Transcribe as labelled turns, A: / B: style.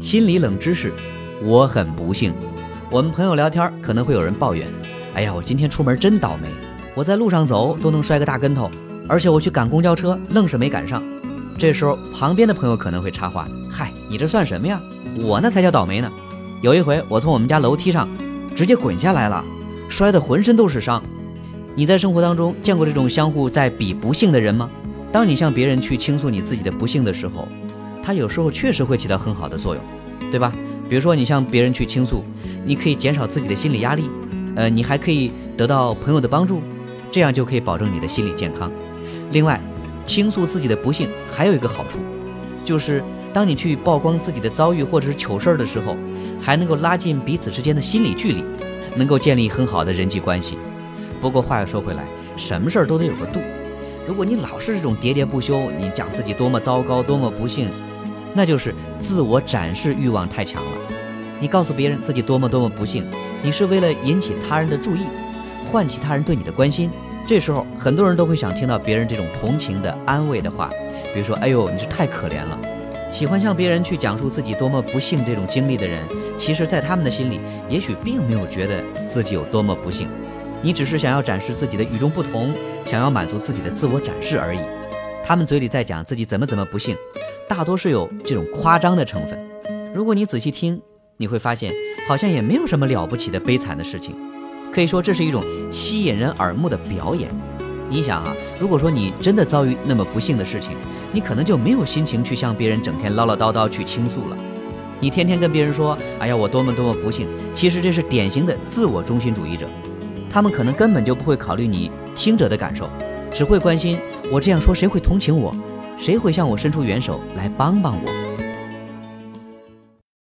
A: 心理冷知识：我很不幸。我们朋友聊天可能会有人抱怨：“哎呀，我今天出门真倒霉，我在路上走都能摔个大跟头，而且我去赶公交车愣是没赶上。”这时候旁边的朋友可能会插话：“嗨，你这算什么呀？我那才叫倒霉呢。有一回我从我们家楼梯上直接滚下来了，摔得浑身都是伤。”你在生活当中见过这种相互在比不幸的人吗？当你向别人去倾诉你自己的不幸的时候，他有时候确实会起到很好的作用，对吧？比如说你向别人去倾诉，你可以减少自己的心理压力，呃，你还可以得到朋友的帮助，这样就可以保证你的心理健康。另外，倾诉自己的不幸还有一个好处，就是当你去曝光自己的遭遇或者是糗事儿的时候，还能够拉近彼此之间的心理距离，能够建立很好的人际关系。不过话又说回来，什么事儿都得有个度。如果你老是这种喋喋不休，你讲自己多么糟糕、多么不幸。那就是自我展示欲望太强了。你告诉别人自己多么多么不幸，你是为了引起他人的注意，唤起他人对你的关心。这时候，很多人都会想听到别人这种同情的、安慰的话，比如说：“哎呦，你是太可怜了。”喜欢向别人去讲述自己多么不幸这种经历的人，其实，在他们的心里，也许并没有觉得自己有多么不幸。你只是想要展示自己的与众不同，想要满足自己的自我展示而已。他们嘴里在讲自己怎么怎么不幸。大多是有这种夸张的成分。如果你仔细听，你会发现好像也没有什么了不起的悲惨的事情。可以说这是一种吸引人耳目的表演。你想啊，如果说你真的遭遇那么不幸的事情，你可能就没有心情去向别人整天唠唠叨叨去倾诉了。你天天跟别人说，哎呀，我多么多么不幸，其实这是典型的自我中心主义者。他们可能根本就不会考虑你听者的感受，只会关心我这样说谁会同情我。谁会向我伸出援手来帮帮我？